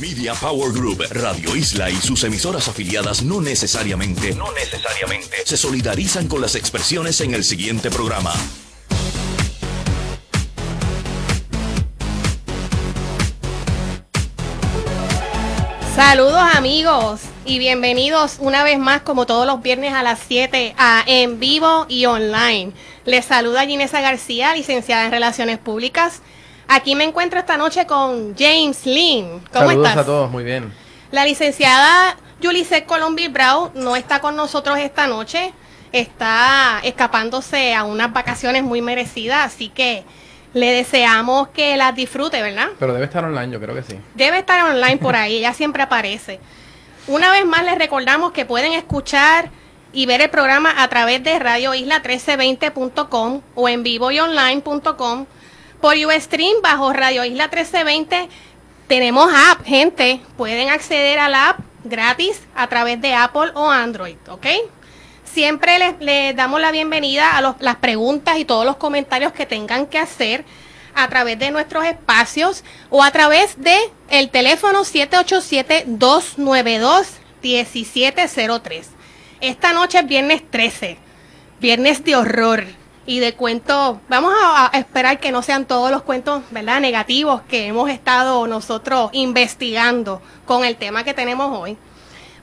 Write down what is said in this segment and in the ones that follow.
Media Power Group, Radio Isla y sus emisoras afiliadas no necesariamente, se solidarizan con las expresiones en el siguiente programa. Saludos amigos y bienvenidos una vez más como todos los viernes a las 7 a En Vivo y Online. Les saluda Ginesa García, licenciada en Relaciones Públicas. Aquí me encuentro esta noche con James Lynn. ¿Cómo Saludos estás? a todos, muy bien. La licenciada Yulice Colombi Brown no está con nosotros esta noche. Está escapándose a unas vacaciones muy merecidas, así que le deseamos que las disfrute, ¿verdad? Pero debe estar online, yo creo que sí. Debe estar online por ahí, ella siempre aparece. Una vez más les recordamos que pueden escuchar y ver el programa a través de Radio Isla 1320.com o en vivo y online.com. Por Ustream bajo Radio Isla 1320 tenemos app, gente. Pueden acceder a la app gratis a través de Apple o Android, ¿ok? Siempre les, damos la bienvenida a las preguntas y todos los comentarios que tengan que hacer a través de nuestros espacios o a través de el teléfono 787-292-1703. Esta noche es viernes 13, viernes de horror y de cuentos. Vamos a, a esperar que no sean todos los cuentos, ¿verdad? Negativos que hemos estado nosotros investigando con el tema que tenemos hoy.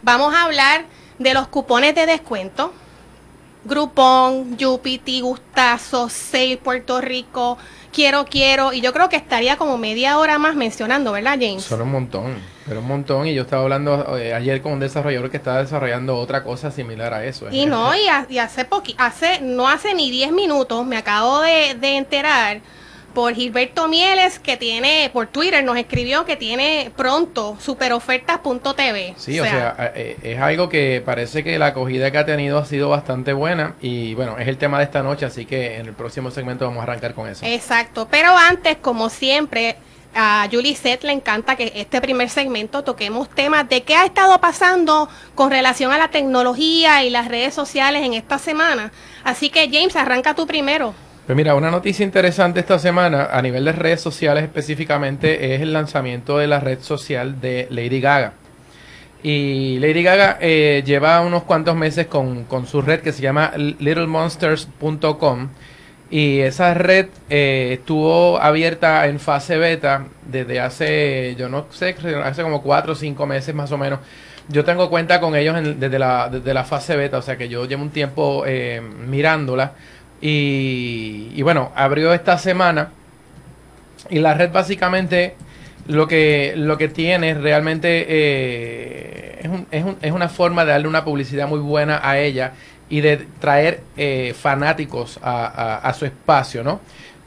Vamos a hablar de los cupones de descuento. Groupon, Jupiti, Gustazo, Sale Puerto Rico, Quiero, Quiero. Y yo creo que estaría como media hora más mencionando, ¿verdad, James? Son un montón, pero un montón. Y yo estaba hablando eh, ayer con un desarrollador que estaba desarrollando otra cosa similar a eso. Y no, y, ha- y hace poqui, hace, no hace ni 10 minutos me acabo de, de enterar por Gilberto Mieles que tiene, por Twitter nos escribió que tiene pronto superofertas.tv. Sí, o sea, eh, es algo que parece que la acogida que ha tenido ha sido bastante buena. Y bueno, es el tema de esta noche, así que en el próximo segmento vamos a arrancar con eso. Exacto, pero antes, como siempre, a Julie Seth le encanta que este primer segmento toquemos temas de qué ha estado pasando con relación a la tecnología y las redes sociales en esta semana. Así que James, arranca tú primero. Pues mira, una noticia interesante esta semana a nivel de redes sociales específicamente es el lanzamiento de la red social de Lady Gaga. Y Lady Gaga eh, lleva unos cuantos meses con, con su red que se llama littlemonsters.com y esa red eh, estuvo abierta en fase beta desde hace, yo no sé, hace como cuatro o cinco meses más o menos. Yo tengo cuenta con ellos en- desde, la, desde la fase beta, o sea que yo llevo un tiempo eh, mirándola. Y, bueno, abrió esta semana y la red básicamente lo que, lo que tiene realmente eh, es, un- es un- es una forma de darle una publicidad muy buena a ella y de traer eh, fanáticos a, a- su espacio, ¿no?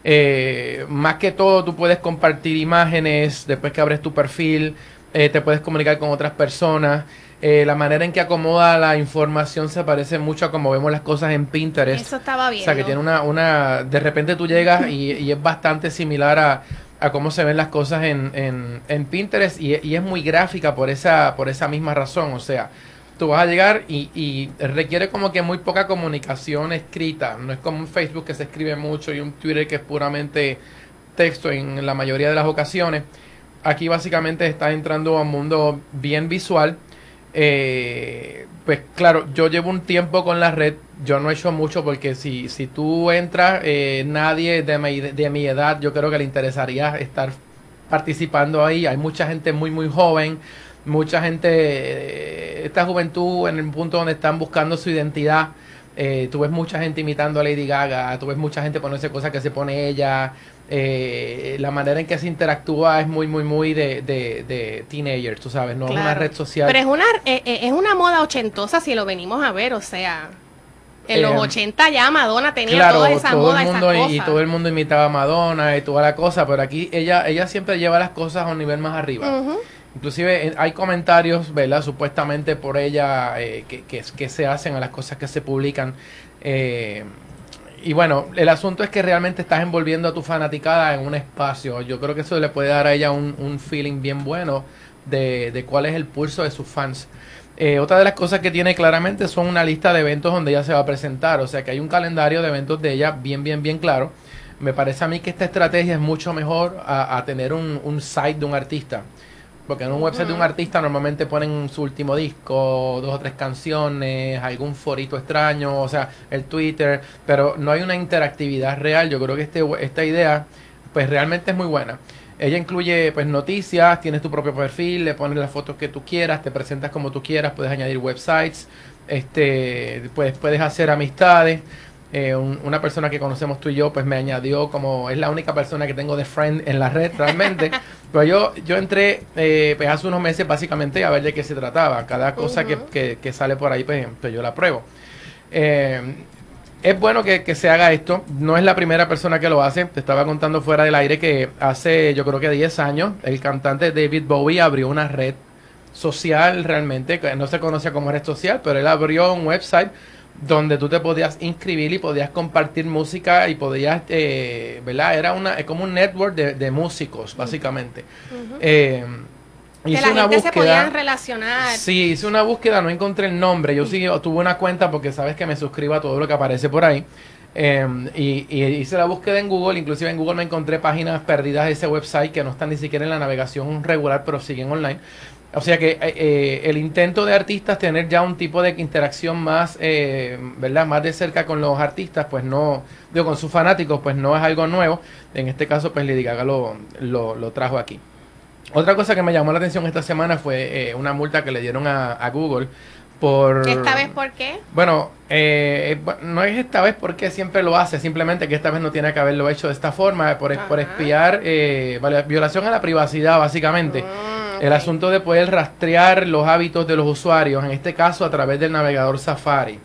Eh, más que todo, tú puedes compartir imágenes después que abres tu perfil, te puedes comunicar con otras personas. Eh, la manera en que acomoda la información se parece mucho a como vemos las cosas en Pinterest. Eso estaba bien. O sea, que tiene una, una, de repente tú llegas y, y es bastante similar a, a cómo se ven las cosas en, en, en Pinterest y, y es muy gráfica por esa, por esa misma razón. O sea, tú vas a llegar y, y requiere como que muy poca comunicación escrita. No es como un Facebook que se escribe mucho y un Twitter que es puramente texto en la mayoría de las ocasiones. Aquí básicamente estás entrando a un mundo bien visual. Eh, pues claro, yo llevo un tiempo con la red, yo no he hecho mucho porque si, si tú entras, eh, nadie de mi, de mi edad yo creo que le interesaría estar participando ahí. Hay mucha gente muy, muy joven, mucha gente, eh, esta juventud en el punto donde están buscando su identidad. Eh, tú ves mucha gente imitando a Lady Gaga, tú ves mucha gente ponerse cosas que se pone ella. Eh, la manera en que se interactúa es muy, muy, muy de, de, de teenagers, tú sabes, no es una Claro. red social. Pero es una, eh, eh, es una moda ochentosa si lo venimos a ver, o sea, en los Eh, 80 ya Madonna tenía claro, toda esa todo moda, el esas mundo y, todo el mundo imitaba a Madonna y toda la cosa, pero aquí ella ella siempre lleva las cosas a un nivel más arriba. Ujú. Inclusive eh, hay comentarios, ¿verdad? Supuestamente por ella eh, que, que, que se hacen a las cosas que se publican. eh, y bueno, el asunto es que realmente estás envolviendo a tu fanaticada en un espacio. Yo creo que eso le puede dar a ella un, un feeling bien bueno de, de cuál es el pulso de sus fans. Eh, otra de las cosas que tiene claramente son una lista de eventos donde ella se va a presentar. O sea que hay un calendario de eventos de ella bien, bien, bien claro. Me parece a mí que esta estrategia es mucho mejor a, a tener un, un site de un artista. Porque en un website de un artista normalmente ponen su último disco, dos o tres canciones, algún forito extraño, o sea, el Twitter, pero no hay una interactividad real. Yo creo que este, esta idea, pues realmente es muy buena. Ella incluye pues noticias, tienes tu propio perfil, le pones las fotos que tú quieras, te presentas como tú quieras, puedes añadir websites, este, pues puedes hacer amistades. Eh, una persona que conocemos tú y yo, pues me añadió como es la única persona que tengo de friend en la red realmente. Pero yo, yo entré eh, pues hace unos meses básicamente a ver de qué se trataba. Cada cosa que, que, sale por ahí, pues, pues yo la pruebo. Eh, es bueno que, que, se haga esto. No es la primera persona que lo hace. Te estaba contando fuera del aire que hace, yo creo que 10 años, el cantante David Bowie abrió una red social realmente, no se conocía como red social, pero él abrió un website donde tú te podías inscribir y podías compartir música y podías, eh, ¿verdad? Era una, es como un network de, músicos, básicamente. Eh, que la una gente búsqueda, se podían relacionar. Sí, hice una búsqueda, no encontré el nombre. Yo sí tuve una cuenta porque sabes que me suscribo a todo lo que aparece por ahí. Em, y, y, hice la búsqueda en Google, inclusive en Google me encontré páginas perdidas de ese website que no están ni siquiera en la navegación regular, pero siguen online. O sea que eh, eh, el intento de artistas tener ya un tipo de interacción más, eh, ¿verdad? Más de cerca con los artistas, pues no, digo, con sus fanáticos, pues no es algo nuevo. En este caso, pues Lady Gaga lo, lo, trajo aquí. Otra cosa que me llamó la atención esta semana fue una multa que le dieron a, Google por... ¿Esta vez por qué? Bueno, no es esta vez porque siempre lo hace, simplemente que esta vez no tiene que haberlo hecho de esta forma, por, por espiar, violación a la privacidad, básicamente. El asunto de poder rastrear los hábitos de los usuarios, en este caso a través del navegador Safari.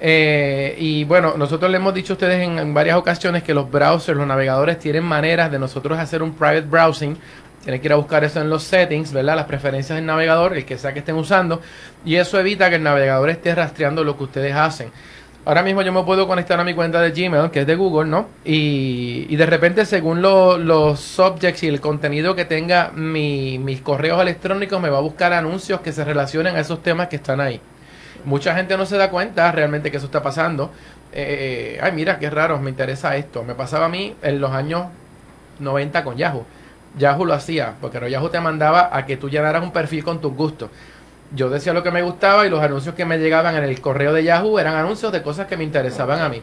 Eh, y bueno, nosotros le hemos dicho a ustedes en, varias ocasiones que los browsers, los navegadores tienen maneras de nosotros hacer un private browsing. Tienen que ir a buscar eso en los settings, ¿verdad? Las preferencias del navegador, el que sea que estén usando. Y eso evita que el navegador esté rastreando lo que ustedes hacen. Ahora mismo yo me puedo conectar a mi cuenta de Gmail, que es de Google, ¿no? Y, de repente, según los subjects y el contenido que tenga mi, mis correos electrónicos, me va a buscar anuncios que se relacionen a esos temas que están ahí. Mucha gente no se da cuenta realmente que eso está pasando. Eh, ay, mira, qué raro, me interesa esto. Me pasaba a mí en los años 90 con Yahoo. Yahoo lo hacía, porque Yahoo te mandaba a que tú llenaras un perfil con tus gustos yo decía lo que me gustaba y los anuncios que me llegaban en el correo de Yahoo eran anuncios de cosas que me interesaban a mí.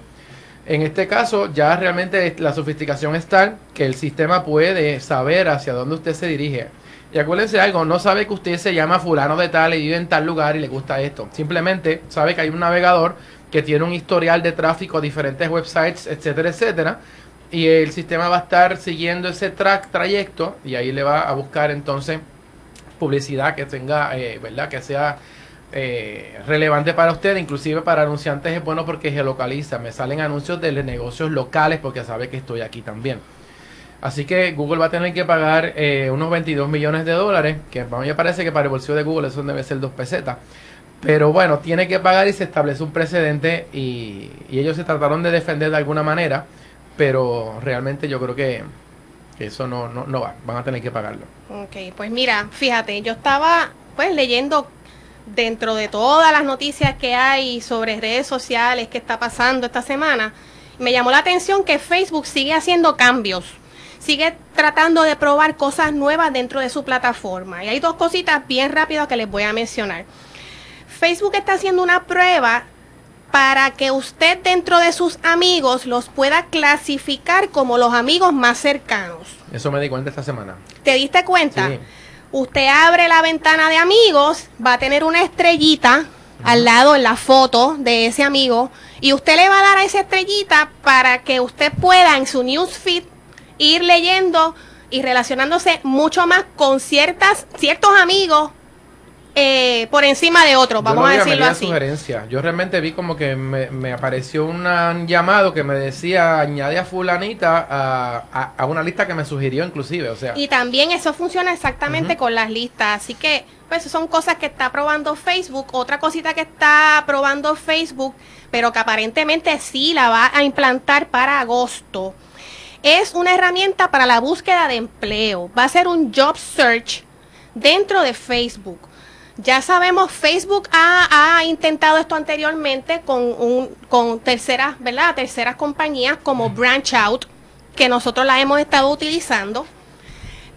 En este caso, ya realmente la sofisticación es tal que el sistema puede saber hacia dónde usted se dirige. Y acuérdense algo, no sabe que usted se llama fulano de tal y vive en tal lugar y le gusta esto. Simplemente sabe que hay un navegador que tiene un historial de tráfico a diferentes websites, etcétera, etcétera. Y el sistema va a estar siguiendo ese track, trayecto y ahí le va a buscar entonces publicidad que tenga, eh, ¿verdad? Que sea eh, relevante para usted, inclusive para anunciantes es bueno porque geolocaliza, me salen anuncios de negocios locales porque sabe que estoy aquí también. Así que Google va a tener que pagar eh, unos 22 millones de dólares, que a mí me parece que para el bolsillo de Google eso debe ser dos pesetas. Pero bueno, tiene que pagar y se establece un precedente y, y ellos se trataron de defender de alguna manera, pero realmente yo creo que eso no, no, no va, van a tener que pagarlo. Ok, pues mira, fíjate, yo estaba pues leyendo dentro de todas las noticias que hay sobre redes sociales que está pasando esta semana, me llamó la atención que Facebook sigue haciendo cambios, sigue tratando de probar cosas nuevas dentro de su plataforma. Y hay dos cositas bien rápidas que les voy a mencionar. Facebook está haciendo una prueba para que usted dentro de sus amigos los pueda clasificar como los amigos más cercanos. Eso me di cuenta esta semana. ¿Te diste cuenta? Sí. Usted abre la ventana de amigos, va a tener una estrellita al lado en la foto de ese amigo y usted le va a dar a esa estrellita para que usted pueda en su newsfeed ir leyendo y relacionándose mucho más con ciertas ciertos amigos eh, por encima de otros, vamos a decirlo así. sugerencia. Yo realmente vi como que me, apareció un llamado que me decía añade a fulanita a, una lista que me sugirió inclusive, o sea. Y también eso funciona exactamente con las listas, así que pues son cosas que está probando Facebook, otra cosita que está probando Facebook, pero que aparentemente sí la va a implantar para agosto. Es una herramienta para la búsqueda de empleo. Va a ser un job search dentro de Facebook. Ya sabemos, Facebook ha, intentado esto anteriormente con, un, con terceras, ¿verdad? Terceras compañías como Branch Out, que nosotros la hemos estado utilizando.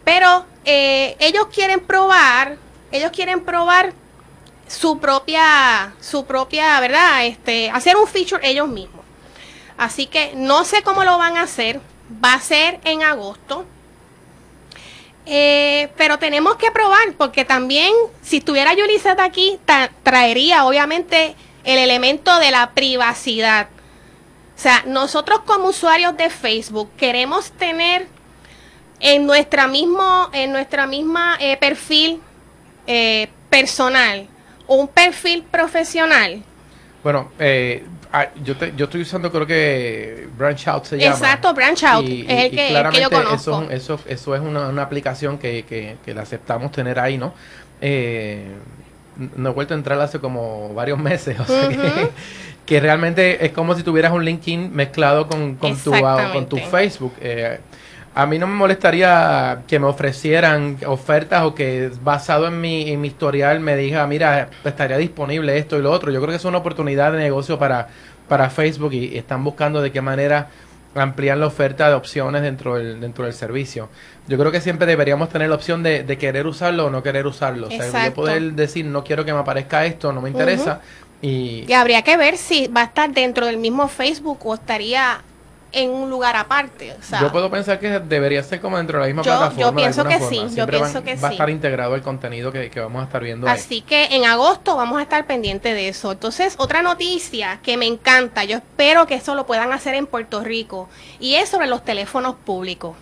Pero eh, ellos quieren probar, ellos quieren probar su propia, su propia, ¿verdad? Este, hacer un feature ellos mismos. Así que no sé cómo lo van a hacer. Va a ser en agosto. Eh, pero tenemos que probar, porque también, si estuviera Yulisat aquí, traería obviamente el elemento de la privacidad. O sea, nosotros como usuarios de Facebook queremos tener en nuestra mismo, en nuestra misma eh, perfil eh, personal, un perfil profesional. Bueno, eh, ah, yo, yo estoy usando creo que Branch Out se llama. Exacto, Branch Out es el que, yo conozco. Eso, eso, es una, una aplicación que, que, que, la aceptamos tener ahí, ¿no? Eh, no he vuelto a entrar hace como varios meses, o sea que, realmente es como si tuvieras un LinkedIn mezclado con, con, tu, con tu Facebook. Eh, a mí no me molestaría que me ofrecieran ofertas o que basado en mi, en mi historial me diga, mira, estaría disponible esto y lo otro. Yo creo que es una oportunidad de negocio para, para Facebook y, están buscando de qué manera ampliar la oferta de opciones dentro del, dentro del servicio. Yo creo que siempre deberíamos tener la opción de, querer usarlo o no querer usarlo. O sea, yo poder decir, no quiero que me aparezca esto, no me interesa. y... y habría que ver si va a estar dentro del mismo Facebook o estaría en un lugar aparte. yo puedo pensar que debería ser como dentro de la misma plataforma. Yo pienso que sí, yo pienso que va, a estar integrado el contenido que, vamos a estar viendo. Así que en agosto vamos a estar pendientes de eso. Entonces, otra noticia que me encanta, yo espero que eso lo puedan hacer en Puerto Rico, y es sobre los teléfonos públicos.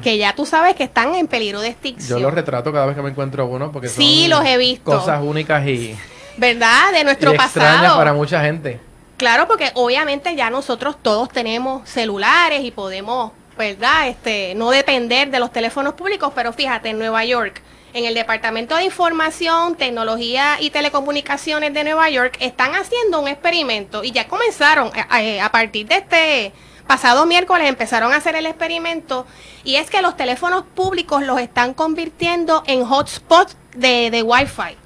Que ya tú sabes que están en peligro de extinción. Yo los retrato cada vez que me encuentro uno porque sí, los he visto. cosas únicas y... ¿Verdad? De nuestro y pasado. para mucha gente. Claro, porque obviamente ya nosotros todos tenemos celulares y podemos, ¿verdad? Este, no depender de los teléfonos públicos, pero fíjate, en Nueva York, en el Departamento de Información, Tecnología y Telecomunicaciones de Nueva York, están haciendo un experimento y ya comenzaron a, eh, a partir de este pasado miércoles empezaron a hacer el experimento y es que los teléfonos públicos los están convirtiendo en hotspots de, de Wi-Fi.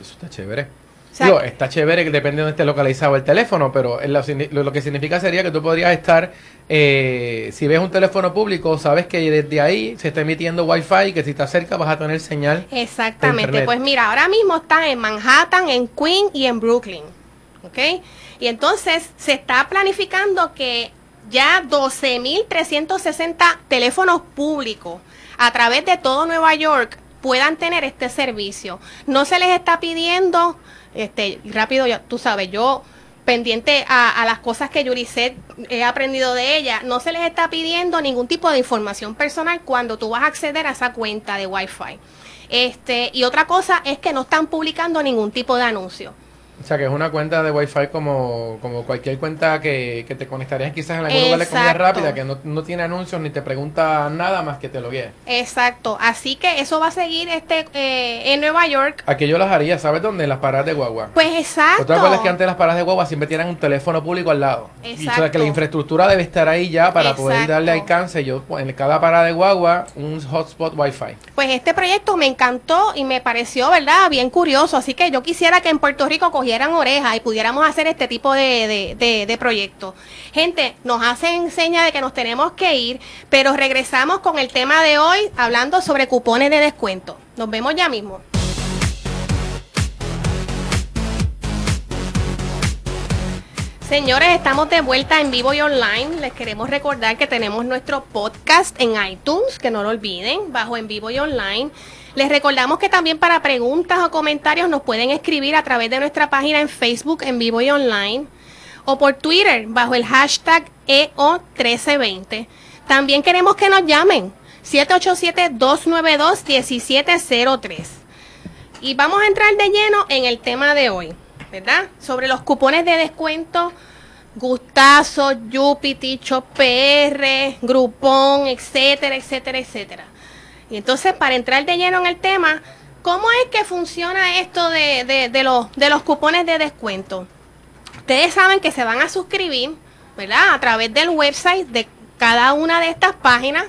Eso está chévere está chévere, depende de donde esté localizado el teléfono, pero lo, que significa sería que tú podrías estar, eh, si ves un teléfono público, sabes que desde ahí se está emitiendo Wi-Fi, que si estás cerca vas a tener señal. Exactamente, pues mira, ahora mismo están en Manhattan, en Queens y en Brooklyn, ¿ok? Y entonces se está planificando que ya 12.360 teléfonos públicos a través de todo Nueva York puedan tener este servicio. No se les está pidiendo este, rápido, ya, tú sabes, yo pendiente a, las cosas que Yuriset he aprendido de ella, no se les está pidiendo ningún tipo de información personal cuando tú vas a acceder a esa cuenta de Wi-Fi. Este, y otra cosa es que no están publicando ningún tipo de anuncio. O sea, que es una cuenta de Wi-Fi como, como cualquier cuenta que, te conectarías quizás en algún lugar de comida rápida, que no, tiene anuncios ni te pregunta nada más que te lo guíe. Exacto. Así que eso va a seguir este eh, en Nueva York. Aquí yo las haría, ¿sabes dónde? En las paradas de guagua. Pues exacto. Otra cosa es que antes las paradas de guagua siempre tienen un teléfono público al lado. Exacto. o sea, que la infraestructura debe estar ahí ya para poder darle alcance. Yo, en cada parada de guagua, un hotspot Wi-Fi. Pues este proyecto me encantó y me pareció, ¿verdad? Bien curioso. Así que yo quisiera que en Puerto Rico cogiera dieran oreja y pudiéramos hacer este tipo de, de, de, proyectos. Gente, nos hacen seña de que nos tenemos que ir, pero regresamos con el tema de hoy hablando sobre cupones de descuento. Nos vemos ya mismo. Señores, estamos de vuelta en vivo y online. Les queremos recordar que tenemos nuestro podcast en iTunes, que no lo olviden, bajo en vivo y online. Les recordamos que también para preguntas o comentarios nos pueden escribir a través de nuestra página en Facebook en vivo y online o por Twitter bajo el hashtag EO1320. También queremos que nos llamen 787-292-1703. Y vamos a entrar de lleno en el tema de hoy, ¿verdad? Sobre los cupones de descuento Gustazo, Jupiter, PR, Groupon, etcétera, etcétera, etcétera. Y entonces, para entrar de lleno en el tema, ¿cómo es que funciona esto de, de, los, de los cupones de descuento? Ustedes saben que se van a suscribir, ¿verdad? A través del website de cada una de estas páginas.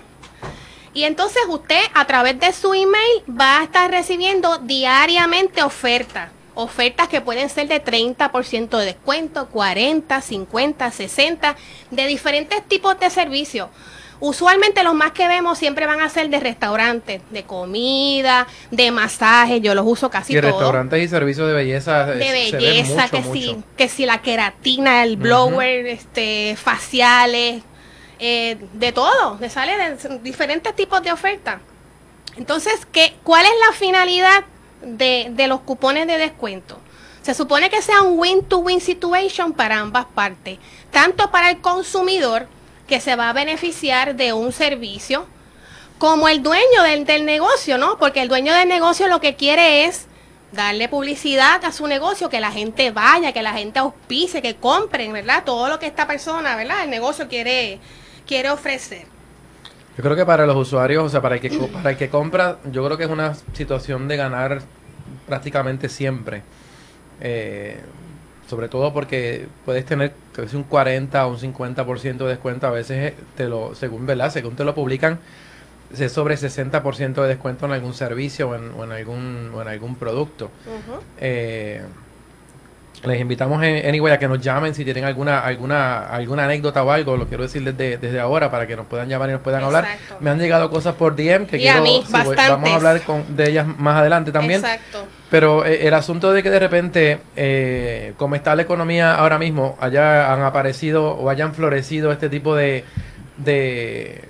Y entonces usted a través de su email va a estar recibiendo diariamente ofertas. Ofertas que pueden ser de 30% de descuento, 40, 50, 60, de diferentes tipos de servicios. Usualmente los más que vemos siempre van a ser de restaurantes, de comida, de masajes, yo los uso casi y todos. restaurantes y servicios de belleza. De eh, se ven belleza, mucho, que mucho. si, que si la queratina, el blower, este, faciales, eh, de todo, me sale de diferentes tipos de ofertas. Entonces, ¿qué, ¿cuál es la finalidad de, de los cupones de descuento? Se supone que sea un win-to-win situation para ambas partes, tanto para el consumidor, que se va a beneficiar de un servicio, como el dueño del, negocio, ¿no? Porque el dueño del negocio lo que quiere es darle publicidad a su negocio, que la gente vaya, que la gente auspice, que compren, ¿verdad? Todo lo que esta persona, ¿verdad? El negocio quiere, quiere ofrecer. Yo creo que para los usuarios, o sea, para el que, para el que compra, yo creo que es una situación de ganar prácticamente siempre. Eh, sobre todo porque puedes tener casi un 40 o un 50% de descuento. A veces, eh, te lo, según, ¿verdad? según te lo publican, es sobre 60% de descuento en algún servicio o en, o en algún, o en algún producto. Eh, les invitamos en, anyway a que nos llamen si tienen alguna alguna alguna anécdota o algo, lo quiero decir desde, desde ahora para que nos puedan llamar y nos puedan hablar. Exacto. Me han llegado cosas por DM que Y a quiero mí, si voy- vamos a hablar con, de ellas más adelante también. Exacto. Pero eh, el asunto de que de repente, eh, como está la economía ahora mismo, haya han aparecido o hayan florecido este tipo de, de,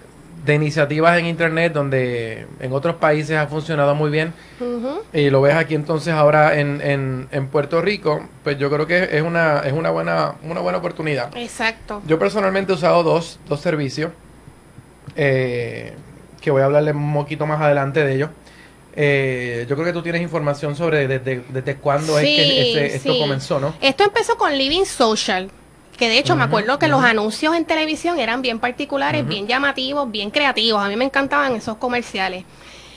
de iniciativas en Internet donde en otros países ha funcionado muy bien y lo ves aquí entonces ahora en, en, en Puerto Rico, pues yo creo que es una, es una buena, una buena oportunidad. Exacto. Yo personalmente he usado dos, dos servicios, eh, que voy a hablarle un poquito más adelante de ellos. Eh, yo creo que tú tienes información sobre desde, desde cuándo es que ese- esto sí. comenzó, ¿no? Esto empezó con Living Social, que de hecho me acuerdo que los anuncios en televisión eran bien particulares, bien llamativos, bien creativos. A mí me encantaban esos comerciales.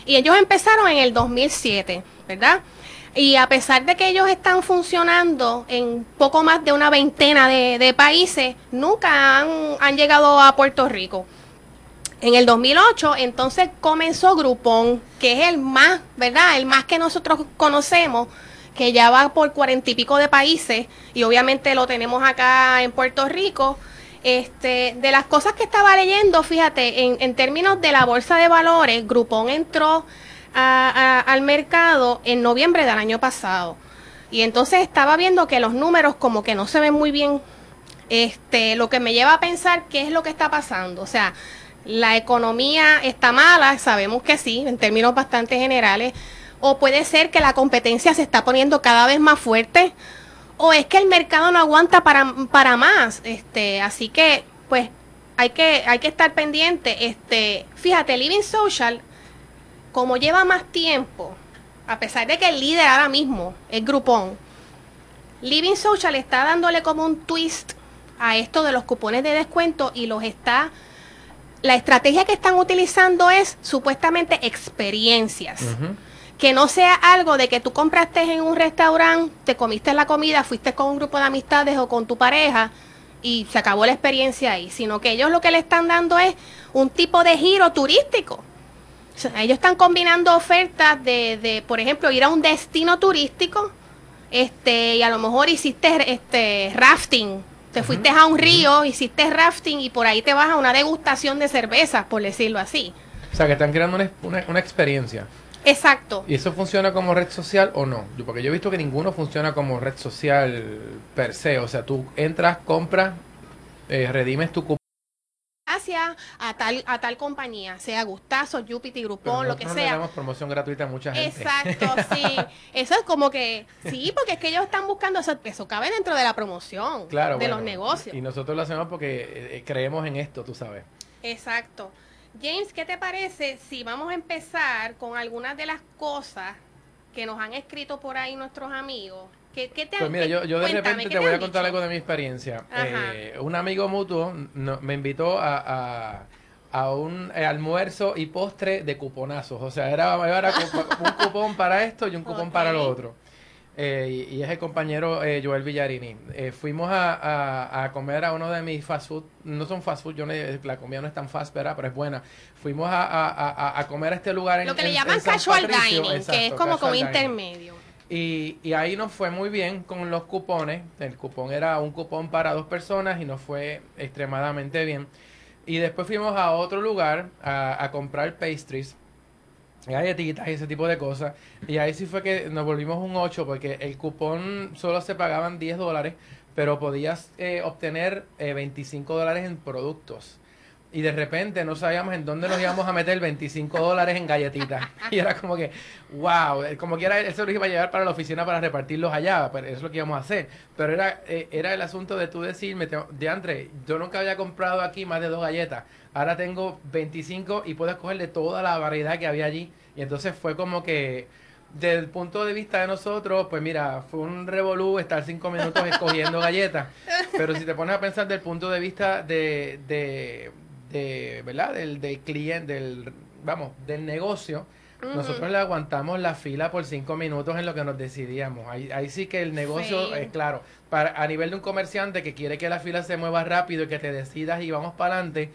Y ellos empezaron en el 2007, ¿verdad? Y a pesar de que ellos están funcionando en poco más de una veintena de, de países, nunca han, han llegado a Puerto Rico. En el 2008, entonces comenzó Groupon, que es el más, ¿verdad? El más que nosotros conocemos, que ya va por cuarenta y pico de países, y obviamente lo tenemos acá en Puerto Rico. Este, de las cosas que estaba leyendo, fíjate, en, en términos de la bolsa de valores, Groupon entró al mercado en noviembre del año pasado. Y entonces estaba viendo que los números como que no se ven muy bien este, lo que me lleva a pensar qué es lo que está pasando. O sea, la economía está mala, sabemos que sí, en términos bastante generales, o puede ser que la competencia se está poniendo cada vez más fuerte, o es que el mercado no aguanta para, para más. Este, así que, pues, hay que, hay que estar pendiente. Este, fíjate, Living Social, como lleva más tiempo, a pesar de que el líder ahora mismo es Groupon, Living Social está dándole como un twist a esto de los cupones de descuento y los está la estrategia que están utilizando es supuestamente experiencias. Que no sea algo de que tú compraste en un restaurante, te comiste la comida, fuiste con un grupo de amistades o con tu pareja y se acabó la experiencia ahí, sino que ellos lo que le están dando es un tipo de giro turístico. O sea, ellos están combinando ofertas de, de, por ejemplo, ir a un destino turístico, este, y a lo mejor hiciste este rafting, te fuiste a un río, hiciste rafting y por ahí te vas a una degustación de cervezas, por decirlo así. O sea, que están creando una, una, una experiencia. Exacto. ¿Y eso funciona como red social o no? Yo, porque yo he visto que ninguno funciona como red social per se. O sea, tú entras, compras, eh, redimes tu cupón. Gracias a tal, a tal compañía, sea Gustazo, Jupiter, Groupon, lo que nosotros le sea. damos promoción gratuita a mucha gente. Exacto, sí. Eso es como que, sí, porque es que ellos están buscando eso, eso cabe dentro de la promoción Claro, de bueno, los negocios. Y nosotros lo hacemos porque eh, creemos en esto, tú sabes. Exacto. James, ¿qué te parece si vamos a empezar con algunas de las cosas que nos han escrito por ahí nuestros amigos? ¿Qué, qué te han- Pues mira, yo, yo de cuéntame, repente ¿qué te voy a contar dicho? algo de mi experiencia. Eh, un amigo mutuo no- me invitó a, a, a un eh, almuerzo y postre de cuponazos. O sea, era, era un cupón para esto y un cupón para lo otro. Eh, y, y es el compañero eh, Joel Villarini. Eh, fuimos a, a- a comer a uno de mis fast food. No son fast food, yo no- la comida no es tan fast, ¿verdad? Pero es buena. Fuimos a, a- a- a comer a este lugar en Lo que le llaman casual Patricio. dining, que es como como intermedio. Y, y ahí nos fue muy bien con los cupones. El cupón era un cupón para dos personas y nos fue extremadamente bien. Y después fuimos a otro lugar a, a comprar pastries, galletitas y ese tipo de cosas. Y ahí sí fue que nos volvimos un 8 porque el cupón solo se pagaban 10 dólares, pero podías eh, obtener eh, 25 dólares en productos. Y de repente no sabíamos en dónde nos íbamos a meter 25 dólares en galletitas. Y era como que, wow, como que era, él se lo iba a llevar para la oficina para repartirlos allá, pero eso es lo que íbamos a hacer. Pero era, eh, era el asunto de tú decirme, de Andre, yo nunca había comprado aquí más de dos galletas. Ahora tengo 25 y puedo escoger de toda la variedad que había allí. Y entonces fue como que desde el punto de vista de nosotros, pues mira, fue un revolú estar cinco minutos escogiendo galletas. Pero si te pones a pensar del punto de vista de, de, de ¿verdad? Del, del cliente, del, vamos, del negocio, nosotros le aguantamos la fila por cinco minutos en lo que nos decidíamos. Ahí, ahí sí que el negocio Sí. es claro. Para, a nivel de un comerciante que quiere que la fila se mueva rápido y que te decidas y vamos para adelante,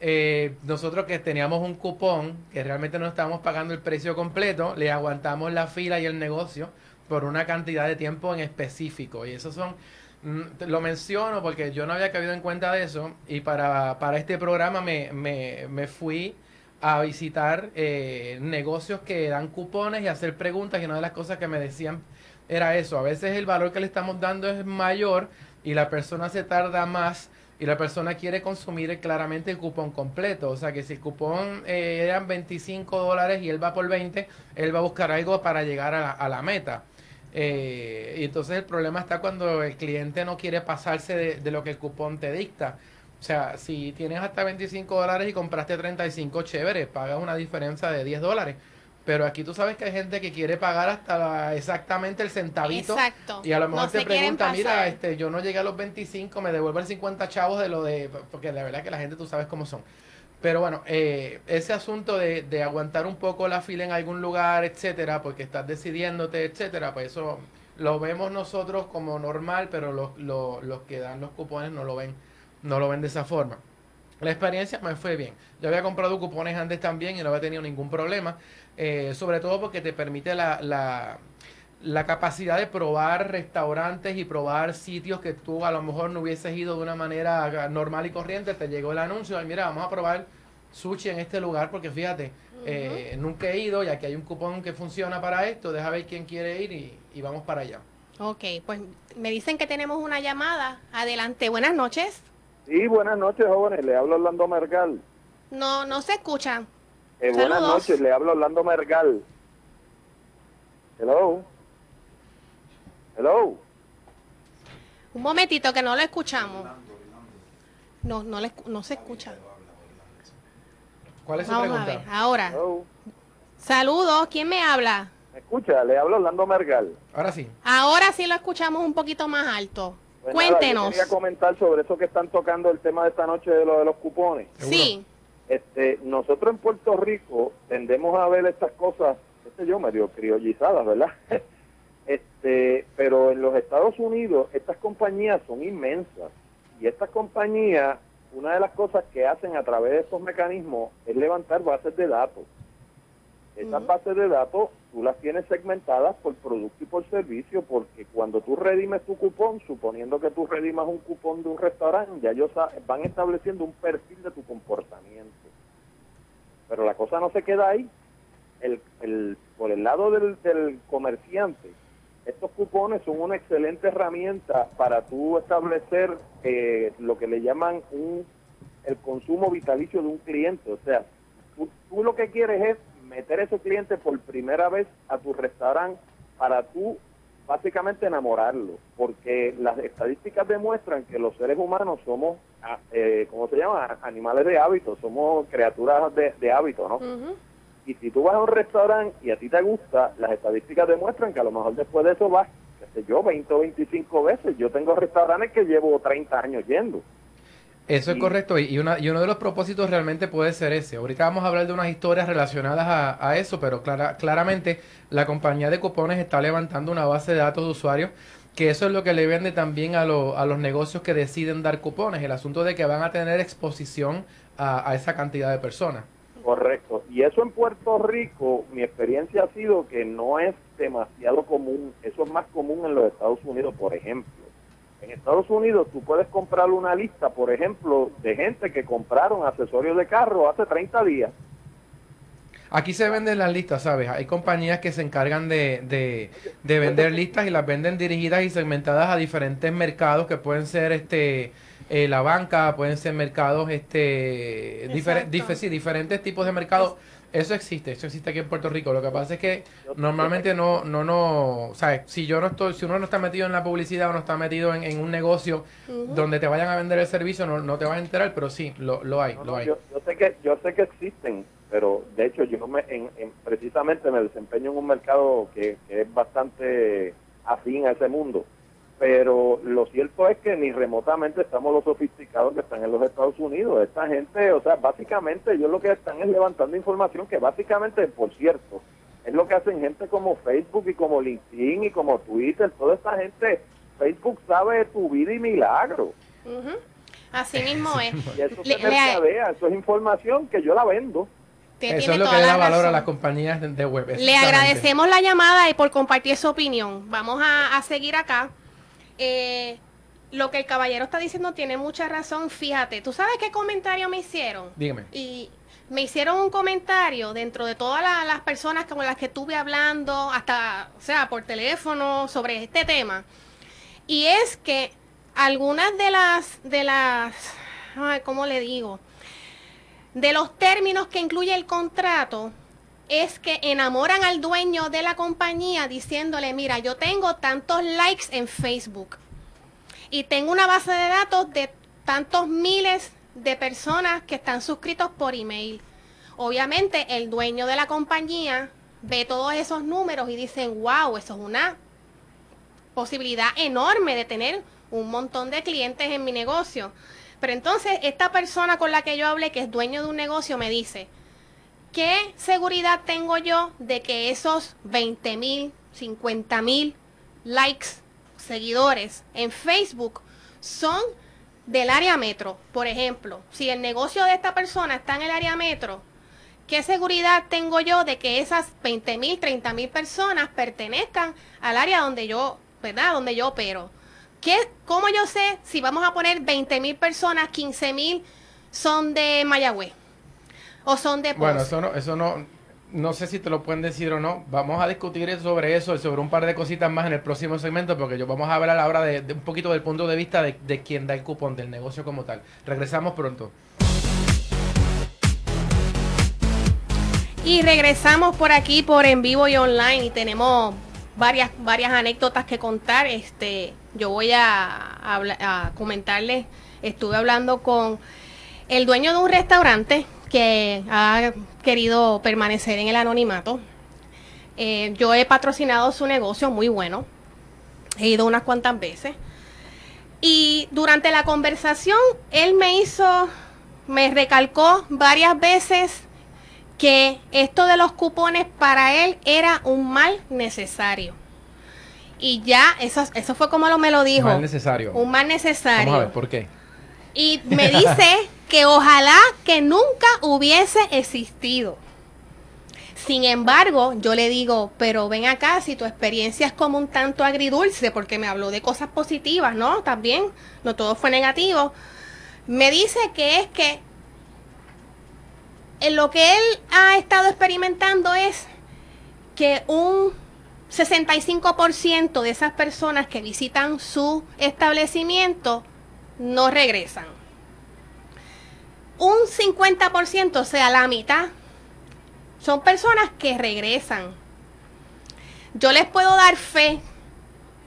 eh, nosotros que teníamos un cupón, que realmente no estábamos pagando el precio completo, le aguantamos la fila y el negocio por una cantidad de tiempo en específico. Y eso son, mm, lo menciono porque yo no había caído en cuenta de eso. Y para, para este programa me, me, me fui a visitar eh, negocios que dan cupones y hacer preguntas. Y una de las cosas que me decían era eso, a veces el valor que le estamos dando es mayor y la persona se tarda más y la persona quiere consumir claramente el cupón completo. O sea que si el cupón eh, eran 25 dólares y él va por 20, él va a buscar algo para llegar a la, meta. Eh, y entonces el problema está cuando el cliente no quiere pasarse de, de lo que el cupón te dicta. O sea, si tienes hasta 25 dólares y compraste 35, chévere, pagas una diferencia de 10 dólares. Pero aquí tú sabes que hay gente que quiere pagar hasta la- exactamente el centavito. Exacto. Y a lo mejor No te pregunta, mira, este, yo no llegué a los 25, me devuelven 50 chavos de lo de... Porque la verdad que la gente tú sabes cómo son. Pero bueno, eh, ese asunto de, de aguantar un poco la fila en algún lugar, etcétera, porque estás decidiéndote, etcétera, pues eso lo vemos nosotros como normal, pero los, los, los que dan los cupones no lo ven, no lo ven de esa forma. La experiencia me fue bien. Yo había comprado cupones antes también y no había tenido ningún problema. Eh, sobre todo porque te permite la, la, la capacidad de probar restaurantes y probar sitios que tú a lo mejor no hubieses ido de una manera normal y corriente. Te llegó el anuncio y mira, vamos a probar sushi en este lugar porque fíjate, eh, nunca he ido y aquí hay un cupón que funciona para esto. Deja ver quién quiere ir y, y vamos para allá. Ok, pues me dicen que tenemos una llamada. Adelante, buenas noches. Sí, buenas noches, jóvenes. Le hablo Orlando Mergal. No, no se escucha. Eh, buenas noches, le hablo Orlando Mergal. Hello. Hello. Un momentito que no lo escuchamos. No, no, le, no se escucha. ¿Cuál es su Vamos a pregunta? ver, ahora. Hello. Saludos, ¿quién me habla? ¿Me escucha? Le hablo Orlando Mergal. Ahora sí. Ahora sí lo escuchamos un poquito más alto. Pues nada, yo Cuéntenos. quería comentar sobre eso que están tocando el tema de esta noche de lo de los cupones. Sí, Este, nosotros en Puerto Rico tendemos a ver estas cosas, qué sé yo, medio criollizadas, ¿verdad? este, pero en los Estados Unidos estas compañías son inmensas y estas compañías, una de las cosas que hacen a través de estos mecanismos es levantar bases de datos. Esas bases de datos tú las tienes segmentadas por producto y por servicio porque cuando tú redimes tu cupón, suponiendo que tú redimas un cupón de un restaurante, ya ellos van estableciendo un perfil de tu comportamiento. Pero la cosa no se queda ahí. El, el- por el lado del, del comerciante, estos cupones son una excelente herramienta para tú establecer eh, lo que le llaman un, el consumo vitalicio de un cliente. O sea, tú, tú lo que quieres es meter a ese cliente por primera vez a tu restaurante para tú básicamente enamorarlo, porque las estadísticas demuestran que los seres humanos somos, ah, eh, ¿cómo se llama? Animales de hábito, somos criaturas de, de hábito, ¿no? Y si tú vas a un restaurante y a ti te gusta, las estadísticas demuestran que a lo mejor después de eso vas, qué sé yo, 20 o 25 veces. Yo tengo restaurantes que llevo 30 años yendo. Eso es correcto y, y una, y uno de los propósitos realmente puede ser ese. Ahorita vamos a hablar de unas historias relacionadas a, a eso, pero clara- claramente la compañía de cupones está levantando una base de datos de usuarios, que eso es lo que le vende también a, lo- a los negocios que deciden dar cupones, el asunto de que van a tener exposición a, a esa cantidad de personas. Correcto. Y eso en Puerto Rico, mi experiencia ha sido que no es demasiado común. Eso es más común en los Estados Unidos, por ejemplo. En Estados Unidos tú puedes comprar una lista, por ejemplo, de gente que compraron accesorios de carro hace 30 días. Aquí se venden las listas, ¿sabes? Hay compañías que se encargan de, de, de vender listas y las venden dirigidas y segmentadas a diferentes mercados que pueden ser este eh, la banca, pueden ser mercados este difer- Exacto. dif- sí, diferentes tipos de mercados. Eso existe, eso existe aquí en Puerto Rico. Lo que pasa es que normalmente no, no, no, ¿sabes? Si yo no estoy, si uno no está metido en la publicidad o no está metido en, en un negocio donde te vayan a vender el servicio, no, no te vas a enterar, pero sí, lo, lo hay, No, lo no, hay. yo, yo sé que yo sé que existen, pero de hecho yo me en, en- precisamente me desempeño en un mercado que, que es bastante afín a ese mundo. Pero lo cierto es que ni remotamente estamos los sofisticados que están en los Estados Unidos. Esta gente, o sea, básicamente ellos lo que están es levantando información que básicamente, por cierto, es lo que hacen gente como Facebook y como LinkedIn y como Twitter. Toda esta gente, Facebook sabe de tu vida y milagro. Ujú. Así mismo es. Y eso Le- se le- mercadea, eso es información que yo la vendo. Usted Eso es lo que le da valor a las compañías de, web. Le agradecemos la llamada y por compartir su opinión. Vamos a, a seguir acá. Eh, lo que el caballero está diciendo tiene mucha razón. Fíjate, ¿tú sabes qué comentario me hicieron? Dígame. Y me hicieron un comentario dentro de todas la- las personas con las que estuve hablando, hasta, o sea, por teléfono, sobre este tema. Y es que algunas de las, de las, ay, ¿cómo le digo? De los términos que incluye el contrato, es que enamoran al dueño de la compañía diciéndole, mira, yo tengo tantos likes en Facebook y tengo una base de datos de tantos miles de personas que están suscritos por email. Obviamente el dueño de la compañía ve todos esos números y dicen, wow, eso es una posibilidad enorme de tener un montón de clientes en mi negocio. Pero entonces esta persona con la que yo hablé, que es dueño de un negocio, me dice, ¿qué seguridad tengo yo de que esos 20 mil, 50 mil likes, seguidores en Facebook son del área metro? Por ejemplo, si el negocio de esta persona está en el área metro, ¿qué seguridad tengo yo de que esas 20 mil, 30 mil personas pertenezcan al área donde yo, ¿verdad? Donde yo opero. ¿Qué, ¿Cómo yo sé si vamos a poner 20 mil personas, 15 mil son de Mayagüez? ¿O son de Bueno, Ponce? eso no, eso no, no sé si te lo pueden decir o no. Vamos a discutir sobre eso y sobre un par de cositas más en el próximo segmento, porque yo vamos a hablar ahora de, de un poquito del punto de vista de, de quien da el cupón del negocio como tal. Regresamos pronto. Y regresamos por aquí por en vivo y online y tenemos varias varias anécdotas que contar. Este, yo voy a, habla- a comentarles. Estuve hablando con el dueño de un restaurante que ha querido permanecer en el anonimato. Eh, yo he patrocinado su negocio muy bueno. He ido unas cuantas veces. Y durante la conversación, él me hizo, me recalcó varias veces que esto de los cupones para él era un mal necesario. Y ya, eso, eso fue como lo me lo dijo. Mal necesario. Un mal necesario. Vamos a ver, ¿por qué? Y me dice que ojalá que nunca hubiese existido. Sin embargo, yo le digo, pero ven acá, si tu experiencia es como un tanto agridulce, porque me habló de cosas positivas, ¿no? También, no todo fue negativo. Me dice que es que en lo que él ha estado experimentando es que un 65% de esas personas que visitan su establecimiento no regresan. Un 50%, o sea, la mitad, son personas que regresan. Yo les puedo dar fe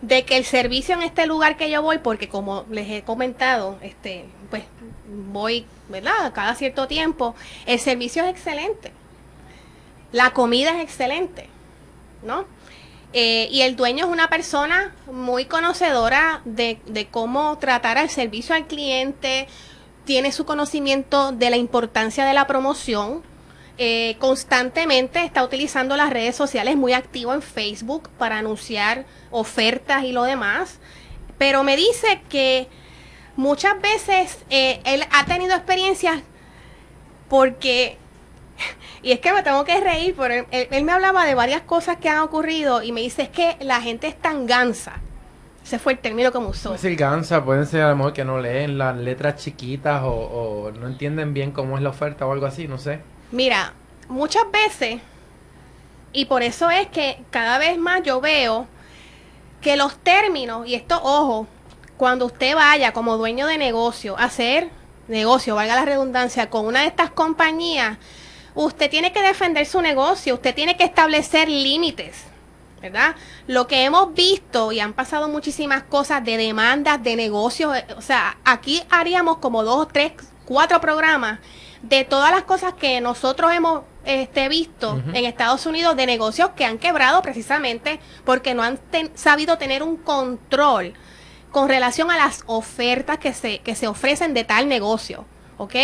de que el servicio en este lugar que yo voy, porque como les he comentado, este, pues voy, ¿verdad? Cada cierto tiempo, el servicio es excelente. La comida es excelente, ¿no? Eh, y el dueño es una persona muy conocedora de, cómo tratar al servicio al cliente, tiene su conocimiento de la importancia de la promoción, eh, constantemente está utilizando las redes sociales, muy activo en Facebook para anunciar ofertas y lo demás, pero me dice que muchas veces eh, él ha tenido experiencias porque y es que me tengo que reír, pero él, él- me hablaba de varias cosas que han ocurrido y me dice es que la gente es tan gansa Ese fue el término que me usó. Puede ser gansa, pueden ser a lo mejor que no leen las letras chiquitas o, o no entienden bien cómo es la oferta o algo así, no sé. Mira, muchas veces, y por eso es que cada vez más yo veo que los términos, y esto, ojo, cuando usted vaya como dueño de negocio a hacer negocio, valga la redundancia, con una de estas compañías, usted tiene que defender su negocio, usted tiene que establecer límites. ¿verdad? Lo que hemos visto y han pasado muchísimas cosas de demandas de negocios, eh, o sea, aquí haríamos como dos, tres, cuatro programas de todas las cosas que nosotros hemos este, visto en Estados Unidos de negocios que han quebrado precisamente porque no han sabido tener un control con relación a las ofertas que se, que se ofrecen de tal negocio, ¿ok?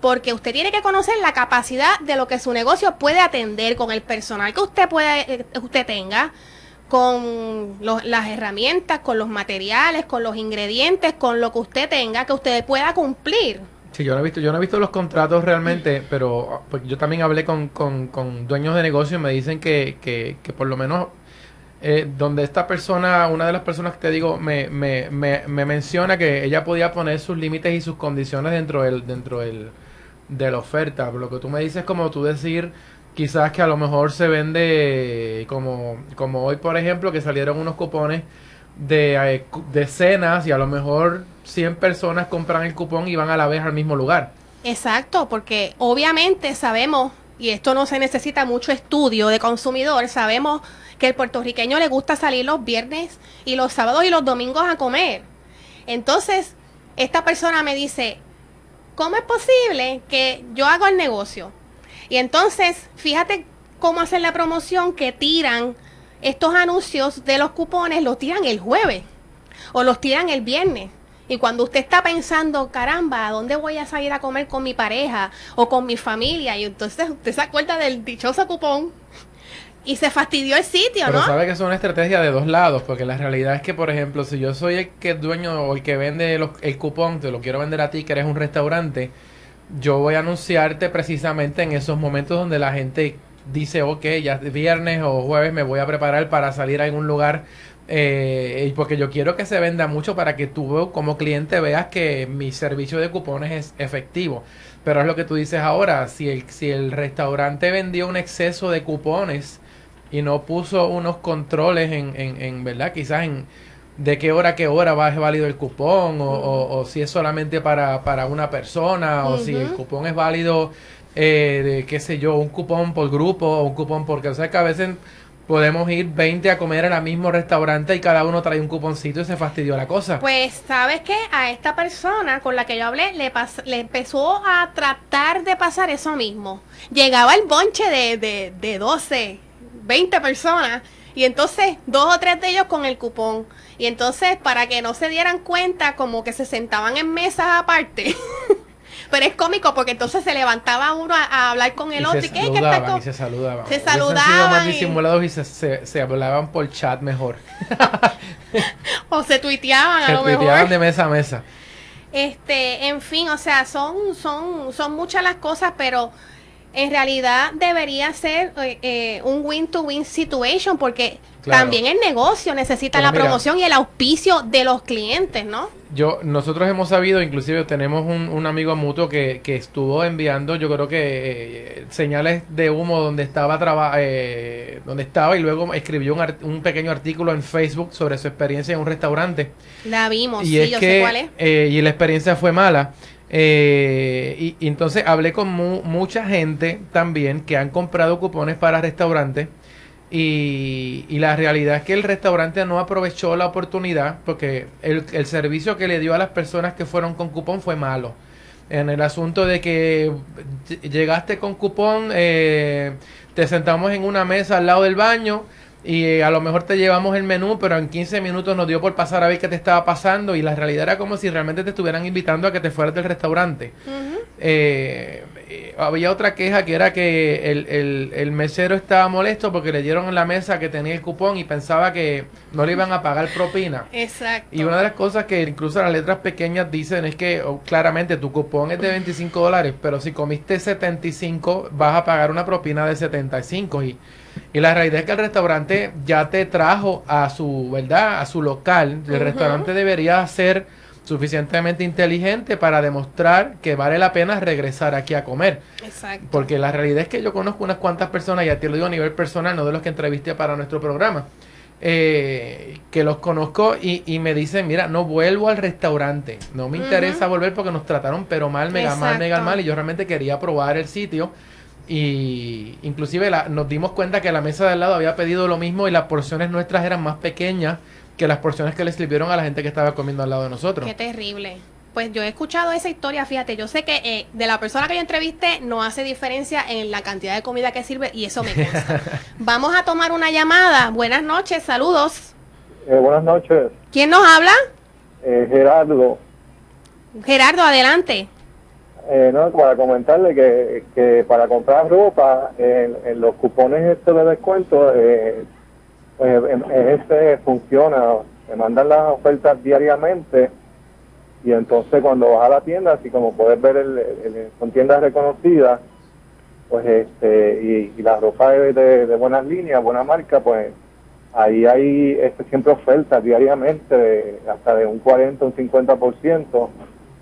Porque usted tiene que conocer la capacidad de lo que su negocio puede atender con el personal que usted, puede, eh, usted tenga, con las herramientas, con los materiales, con los ingredientes, con lo que usted tenga, que usted pueda cumplir. Sí, yo no he visto, yo no he visto los contratos realmente, pero pues, yo también hablé con, con, con dueños de negocios y me dicen que, que, que por lo menos eh, donde esta persona, una de las personas que te digo, me, me, me, menciona que ella podía poner sus límites y sus condiciones dentro del, dentro del, de la oferta. Lo que tú me dices es como tú decir, quizás que a lo mejor se vende como, como hoy, por ejemplo, que salieron unos cupones de, eh, de cenas y a lo mejor 100 personas compran el cupón y van a la vez al mismo lugar. Exacto, porque obviamente sabemos, y esto no se necesita mucho estudio de consumidor, sabemos que el puertorriqueño le gusta salir los viernes y los sábados y los domingos a comer. Entonces, esta persona me dice, ¿cómo es posible que yo hago el negocio? Y entonces, fíjate cómo hacen la promoción que tiran estos anuncios de los cupones, los tiran el jueves o los tiran el viernes. Y cuando usted está pensando, caramba, ¿a dónde voy a salir a comer con mi pareja o con mi familia? Y entonces usted se acuerda del dichoso cupón y se fastidió el sitio, Pero ¿no? sabe que es una estrategia de dos lados, porque la realidad es que, por ejemplo, si yo soy el que dueño o el que vende el cupón, te lo quiero vender a ti, que eres un restaurante, yo voy a anunciarte precisamente en esos momentos donde la gente dice, ok, ya es viernes o jueves me voy a preparar para salir a algún lugar, eh, porque yo quiero que se venda mucho para que tú como cliente veas que mi servicio de cupones es efectivo. Pero es lo que tú dices ahora, si el, si el restaurante vendió un exceso de cupones, y no puso unos controles en, en, en verdad, quizás en de qué hora a qué hora va a ser válido el cupón o, o, si es solamente para, para una persona o si el cupón es válido eh, de qué sé yo, un cupón por grupo o un cupón porque o sea que a veces podemos ir 20 a comer en el mismo restaurante y cada uno trae un cuponcito y se fastidió la cosa. Pues, ¿sabes qué? A esta persona con la que yo hablé le, le empezó a tratar de pasar eso mismo. Llegaba el bonche de, de, de 12 20 personas y entonces dos o tres de ellos con el cupón. Y entonces para que no se dieran cuenta como que se sentaban en mesas aparte. Pero es cómico porque entonces se levantaba uno a, hablar con el otro y, que, y se saludaban. Se saludaban. más disimulados y se, se, hablaban por chat mejor. o se tuiteaban se a lo tuiteaban de mesa a mesa. Este, en fin, o sea, son, son, son muchas las cosas, pero en realidad debería ser eh, eh, un win-to-win situation porque también el negocio necesita la promoción y el auspicio de los clientes, ¿no? Yo, nosotros hemos sabido, inclusive tenemos un, amigo mutuo que, que, estuvo enviando, yo creo que eh, señales de humo donde estaba donde estaba y luego escribió un, un, pequeño artículo en Facebook sobre su experiencia en un restaurante. La vimos, y sí, yo sé cuál es. y la experiencia fue mala. Eh, y, entonces hablé con mucha gente también que han comprado cupones para restaurantes y, la realidad es que el restaurante no aprovechó la oportunidad porque el, servicio que le dio a las personas que fueron con cupón fue malo. En el asunto de que llegaste con cupón, eh, te sentamos en una mesa al lado del baño, y eh, a lo mejor te llevamos el menú, pero en 15 minutos nos dio por pasar a ver qué te estaba pasando y la realidad era como si realmente te estuvieran invitando a que te fueras del restaurante. Eh, eh, había otra queja que era que el, el, el, mesero estaba molesto porque le dieron en la mesa que tenía el cupón y pensaba que no le iban a pagar propina. Exacto. Y una de las cosas que incluso las letras pequeñas dicen es que oh, claramente tu cupón es de 25 dólares, pero si comiste 75 vas a pagar una propina de 75 y y la realidad es que el restaurante ya te trajo a su, ¿verdad? A su local. El restaurante debería ser suficientemente inteligente para demostrar que vale la pena regresar aquí a comer. Exacto. Porque la realidad es que yo conozco unas cuantas personas, y a ti lo digo a nivel personal, no de los que entrevisté para nuestro programa, eh, que los conozco y, y, me dicen, mira, no vuelvo al restaurante, no me interesa volver porque nos trataron pero mal, mega mal, mega mal, y yo realmente quería probar el sitio y inclusive la, nos dimos cuenta que la mesa de al lado había pedido lo mismo y las porciones nuestras eran más pequeñas que las porciones que le sirvieron a la gente que estaba comiendo al lado de nosotros. Qué terrible. Pues yo he escuchado esa historia, fíjate, yo sé que eh, de la persona que yo entrevisté no hace diferencia en la cantidad de comida que sirve y eso me consta. Vamos a tomar una llamada. Buenas noches, saludos. Eh, buenas noches. ¿Quién nos habla? Eh, Gerardo. Gerardo, adelante. Eh, no, para comentarle que, que para comprar ropa, los cupones estos de descuento, eh, pues este funciona, me mandan las ofertas diariamente y entonces cuando vas a la tienda, así como puedes ver, son tiendas reconocidas, pues este, y, la ropa de, de, buenas líneas, buena marca, pues ahí hay este, siempre ofertas diariamente, hasta de un 40, un 50%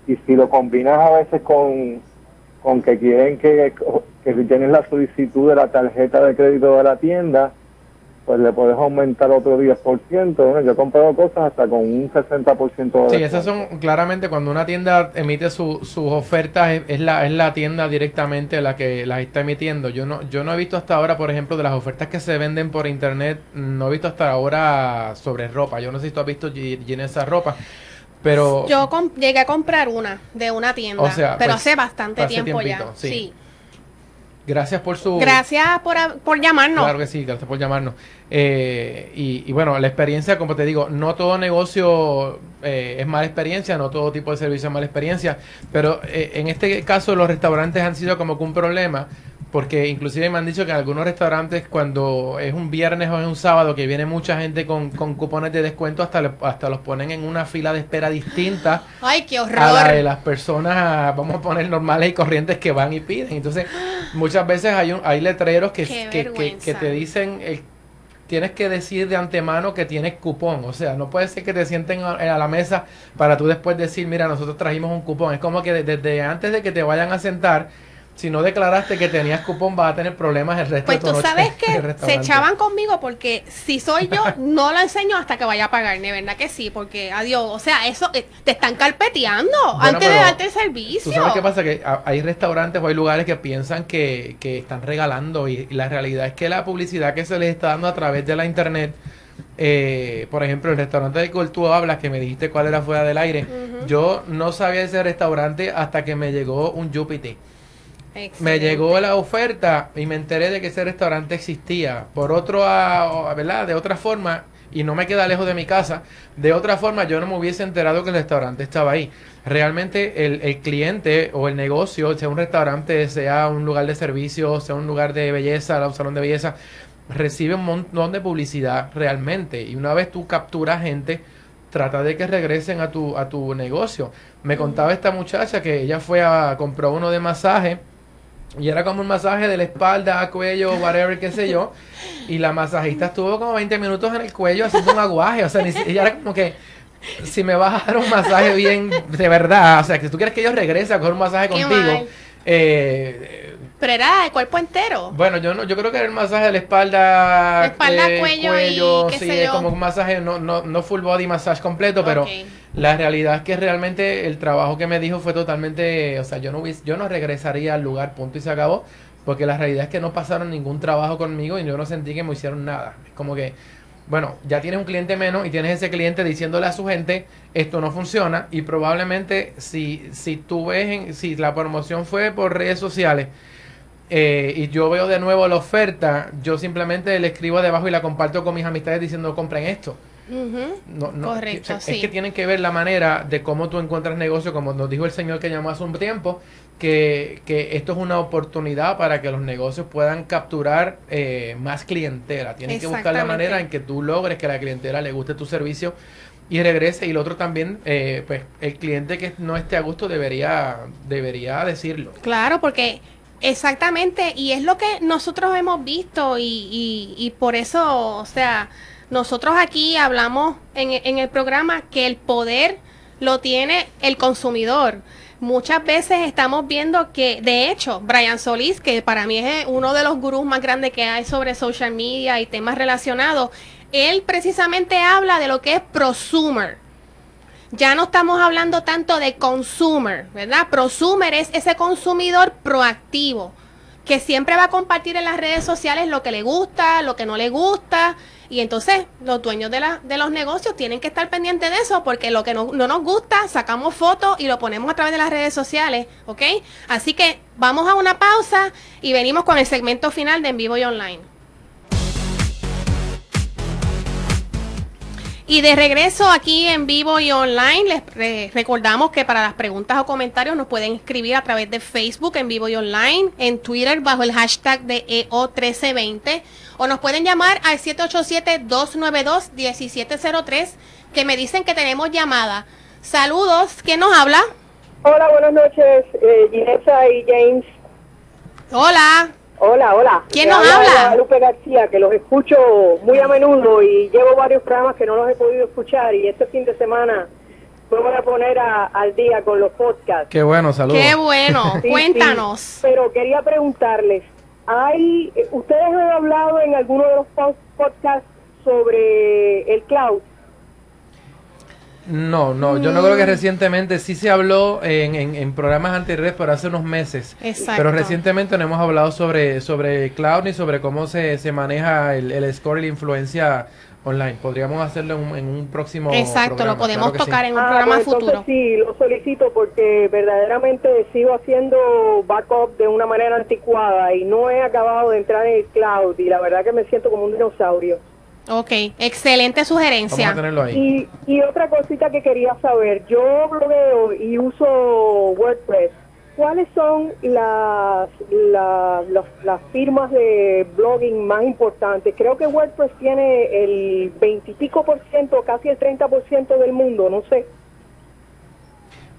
y si lo combinas a veces con, con que quieren que, que si tienes la solicitud de la tarjeta de crédito de la tienda, pues le puedes aumentar otro 10%. Yo he comprado cosas hasta con un 60% de Sí, esas son claramente cuando una tienda emite su, sus ofertas, es, la, es la tienda directamente la que las está emitiendo. Yo no, yo no he visto hasta ahora, por ejemplo, de las ofertas que se venden por internet, no he visto hasta ahora sobre ropa. Yo no sé si tú has visto en esa ropa. Pero yo llegué a comprar una de una tienda, pero pues, hace bastante tiempo ya. Sí. Gracias por su. Gracias por, por llamarnos. Claro que sí, gracias por llamarnos. Eh, y, bueno, la experiencia, como te digo, no todo negocio eh, es mala experiencia, no todo tipo de servicio es mala experiencia, pero eh, en este caso los restaurantes han sido como que un problema porque inclusive me han dicho que en algunos restaurantes cuando es un viernes o es un sábado que viene mucha gente con, con cupones de descuento hasta, hasta los ponen en una fila de espera distinta Ay, qué horror. a la de las personas, vamos a poner normales y corrientes que van y piden. Entonces muchas veces hay, un, hay letreros que, que, que, te dicen... El, tienes que decir de antemano que tienes cupón. O sea, no puede ser que te sienten a, a, la mesa para tú después decir, mira, nosotros trajimos un cupón. Es como que desde antes de que te vayan a sentar, si no declaraste que tenías cupón, vas a tener problemas el resto pues de tu tú sabes que se echaban conmigo porque si soy yo, no lo enseño hasta que vaya a pagarme, ¿verdad que sí? Porque, adiós, o sea, eso eh, te están carpeteando antes de darte el servicio. ¿Tú sabes qué pasa? Que hay restaurantes o hay lugares que piensan que, que están regalando y, la realidad es que la publicidad que se les está dando a través de la internet eh, por ejemplo, el restaurante de cual tú hablas, que me dijiste cuál era fuera del aire, yo no sabía ese restaurante hasta que me llegó un Me llegó la oferta y me enteré de que ese restaurante existía. Por otro, ¿verdad? De otra forma, y no me queda lejos de mi casa, de otra forma yo no me hubiese enterado que el restaurante estaba ahí. Realmente el, el cliente o el negocio, sea un restaurante, sea un lugar de servicio, sea un lugar de belleza, un salón de belleza, recibe un montón de publicidad realmente. Y una vez tú capturas gente, trata de que regresen a tu, a tu negocio. Me contaba esta muchacha que ella fue a comprar uno de masaje y era como un masaje de la espalda, cuello, whatever, qué sé yo. Y la masajista estuvo como 20 minutos en el cuello haciendo un aguaje. O sea, ni, ella era como que, si me vas a dar un masaje bien de verdad, o sea, que si tú quieres que yo regrese a coger un masaje contigo, eh, pero era el cuerpo entero. Bueno, yo no, yo creo que era el masaje de la espalda, espalda, eh, cuello, y qué sí, como un masaje, no, no, no full body massage completo, pero la realidad es que realmente el trabajo que me dijo fue totalmente, o sea, yo no yo no regresaría al lugar, punto y se acabó, porque la realidad es que no pasaron ningún trabajo conmigo y yo no sentí que me hicieron nada. Es como que, bueno, ya tienes un cliente menos y tienes ese cliente diciéndole a su gente, esto no funciona y probablemente si, si tú ves, en, si la promoción fue por redes sociales, eh, y yo veo de nuevo la oferta, yo simplemente le escribo debajo y la comparto con mis amistades diciendo compren esto. Ujú. No, no, Correcto, es, sí. es que tienen que ver la manera de cómo tú encuentras negocio, como nos dijo el señor que llamó hace un tiempo, que, que esto es una oportunidad para que los negocios puedan capturar eh, más clientela. Tienen que buscar la manera en que tú logres que la clientela le guste tu servicio y regrese. Y lo otro también, eh, pues el cliente que no esté a gusto debería, debería decirlo. Claro, porque exactamente, y es lo que nosotros hemos visto y, y, y por eso, o sea, nosotros aquí hablamos en, en el programa que el poder lo tiene el consumidor. Muchas veces estamos viendo que, de hecho, Brian Solís, que para mí es uno de los gurús más grandes que hay sobre social media y temas relacionados, él precisamente habla de lo que es prosumer. Ya no estamos hablando tanto de consumer, ¿verdad? Prosumer es ese consumidor proactivo que siempre va a compartir en las redes sociales lo que le gusta, lo que no le gusta. Y entonces los dueños de, la- de los negocios tienen que estar pendientes de eso porque lo que no, no nos gusta, sacamos fotos y lo ponemos a través de las redes sociales, ¿ok? Así que vamos a una pausa y venimos con el segmento final de En Vivo y Online. Y de regreso aquí en vivo y online, les re- recordamos que para las preguntas o comentarios nos pueden escribir a través de Facebook en vivo y online, en Twitter bajo el hashtag de E EO1320 o nos pueden llamar al 787-292-1703 que me dicen que tenemos llamada. Saludos, ¿quién nos habla? Hola, buenas noches, eh, Ginesa y James. Hola, Hola, hola. ¿Quién nos habla? Guadalupe García, que los escucho muy a menudo y llevo varios programas que no los he podido escuchar y este fin de semana me voy a poner a- al día con los podcasts. Qué bueno, saludos. qué bueno, Sí, cuéntanos. sí, pero quería preguntarles, ¿hay, ¿ustedes han hablado en alguno de los pod- podcasts sobre el cloud? No, no, yo no Mm. creo que recientemente sí se habló en, en, en programas anteriores, pero hace unos meses. Exacto. Pero recientemente no hemos hablado sobre, sobre cloud ni sobre cómo se, se maneja el, el score y la influencia online. Podríamos hacerlo en un, en un próximo Exacto, programa, lo podemos claro que sí. tocar en un Ah, programa pues entonces futuro. Sí, lo solicito porque verdaderamente sigo haciendo backup de una manera anticuada y no he acabado de entrar en el cloud y la verdad que me siento como un dinosaurio. Ok, excelente Vamos sugerencia. a tenerlo ahí. Y, y otra cosita que quería saber, yo blogueo y uso WordPress. ¿Cuáles son las, la- las, las firmas de blogging más importantes? Creo que WordPress tiene el veintipico por ciento, casi el 30 por ciento del mundo, no sé.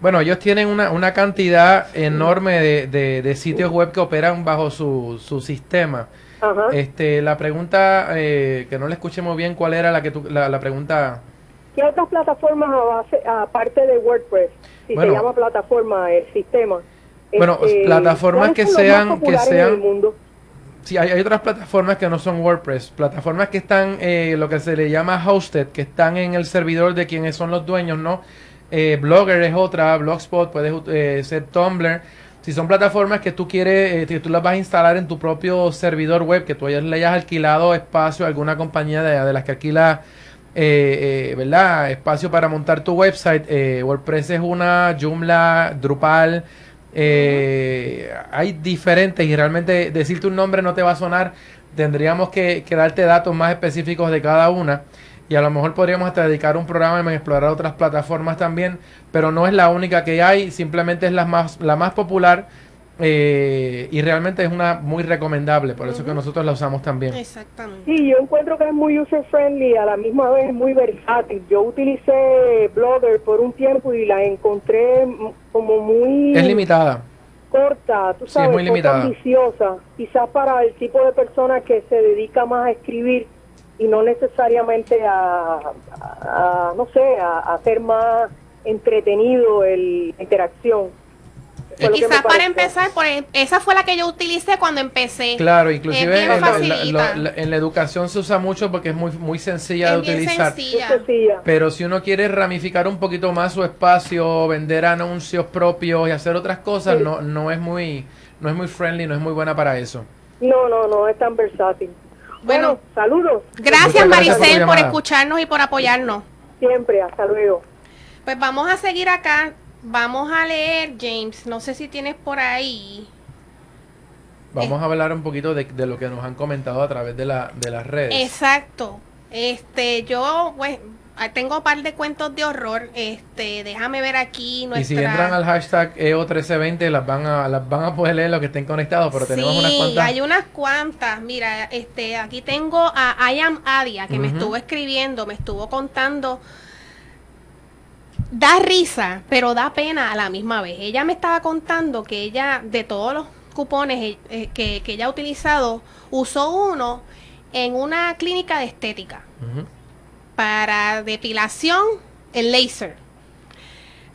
Bueno, ellos tienen una, una cantidad enorme de, de- de sitios web que operan bajo su, su sistema. Ajá. Este, la pregunta, eh, que no le escuché muy bien, ¿cuál era la que tú, la, la pregunta? ¿Qué otras plataformas aparte de WordPress? Si Bueno. se llama plataforma, el sistema. Bueno, Este, plataformas ¿cuáles que sean- que sean- el mundo? Sí, hay, hay otras plataformas que no son WordPress, plataformas que están, eh, lo que se le llama hosted, que están en el servidor de quienes son los dueños, ¿no? Eh, Blogger es otra, Blogspot, puede eh, ser Tumblr. Si son plataformas que tú quieres, eh, que tú las vas a instalar en tu propio servidor web, que tú hayas, le hayas alquilado espacio a alguna compañía de, de las que alquila, eh, eh, ¿verdad? Espacio para montar tu website. WordPress es una, Joomla, Drupal, eh, hay diferentes y realmente decirte un nombre no te va a sonar. Tendríamos que, que darte datos más específicos de cada una y a lo mejor podríamos hasta dedicar un programa en explorar otras plataformas también, pero no es la única que hay, simplemente es la más, la más popular eh, y realmente es una muy recomendable, por eso que nosotros la usamos también. Exactamente. Sí, yo encuentro que es muy user friendly, a la misma vez muy versátil. Yo utilicé Blogger por un tiempo y la encontré como muy Es limitada. corta, tú Sí, es sabes, muy limitada. ambiciosa. Quizás para el tipo de persona que se dedica más a escribir y no necesariamente a, a- a, no sé, a, a hacer más entretenido el, la interacción. Me Quizás para empezar, por e- esa fue la que yo utilicé cuando empecé. Claro, inclusive en, la, facilita. en la- la- en la educación se usa mucho porque es muy, muy sencilla de es utilizar. sencilla. Pero si uno quiere ramificar un poquito más su espacio, vender anuncios propios y hacer otras cosas, Sí. no, no es muy, no es muy friendly, no es muy buena para eso. No, no, no, es tan versátil. Bueno. Bueno, saludos. Gracias Maricel por escucharnos y por apoyarnos. Siempre, hasta luego. Pues vamos a seguir acá. Vamos a leer, James. No sé si tienes por ahí. Vamos a hablar un poquito de, de lo que nos han comentado a través de, la, de las redes. Exacto. Este, yo, pues, tengo un par de cuentos de horror. Este, déjame ver aquí nuestra... Y si entran al hashtag EO1320 las van a las van a poder leer los que estén conectados, pero tenemos unas cuantas. hay unas cuantas. Mira, este, aquí tengo a I am Adia que me estuvo escribiendo, me estuvo contando da risa, pero da pena a la misma vez. Ella me estaba contando que ella, de todos los cupones eh, eh, que, ella ha utilizado, usó uno en una clínica de estética para depilación, el laser.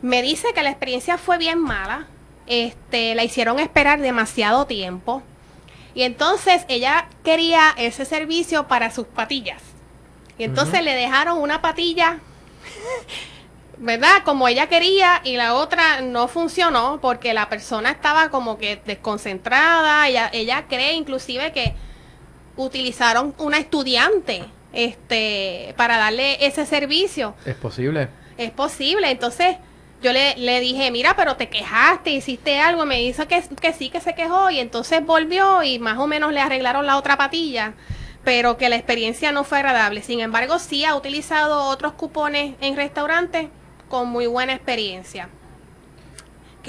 Me dice que la experiencia fue bien mala. Este, la hicieron esperar demasiado tiempo. Y entonces ella quería ese servicio para sus patillas. Y entonces le dejaron una patilla ¿verdad? Como ella quería y la otra no funcionó porque la persona estaba como que desconcentrada. Ella, ella cree inclusive que utilizaron una estudiante este para darle ese servicio. Es posible. Es posible. Entonces yo le, le dije, mira, pero te quejaste, hiciste algo. Me dice que, que sí, que se quejó y entonces volvió y más o menos le arreglaron la otra patilla pero que la experiencia no fue agradable. Sin embargo, sí ha utilizado otros cupones en restaurantes con muy buena experiencia.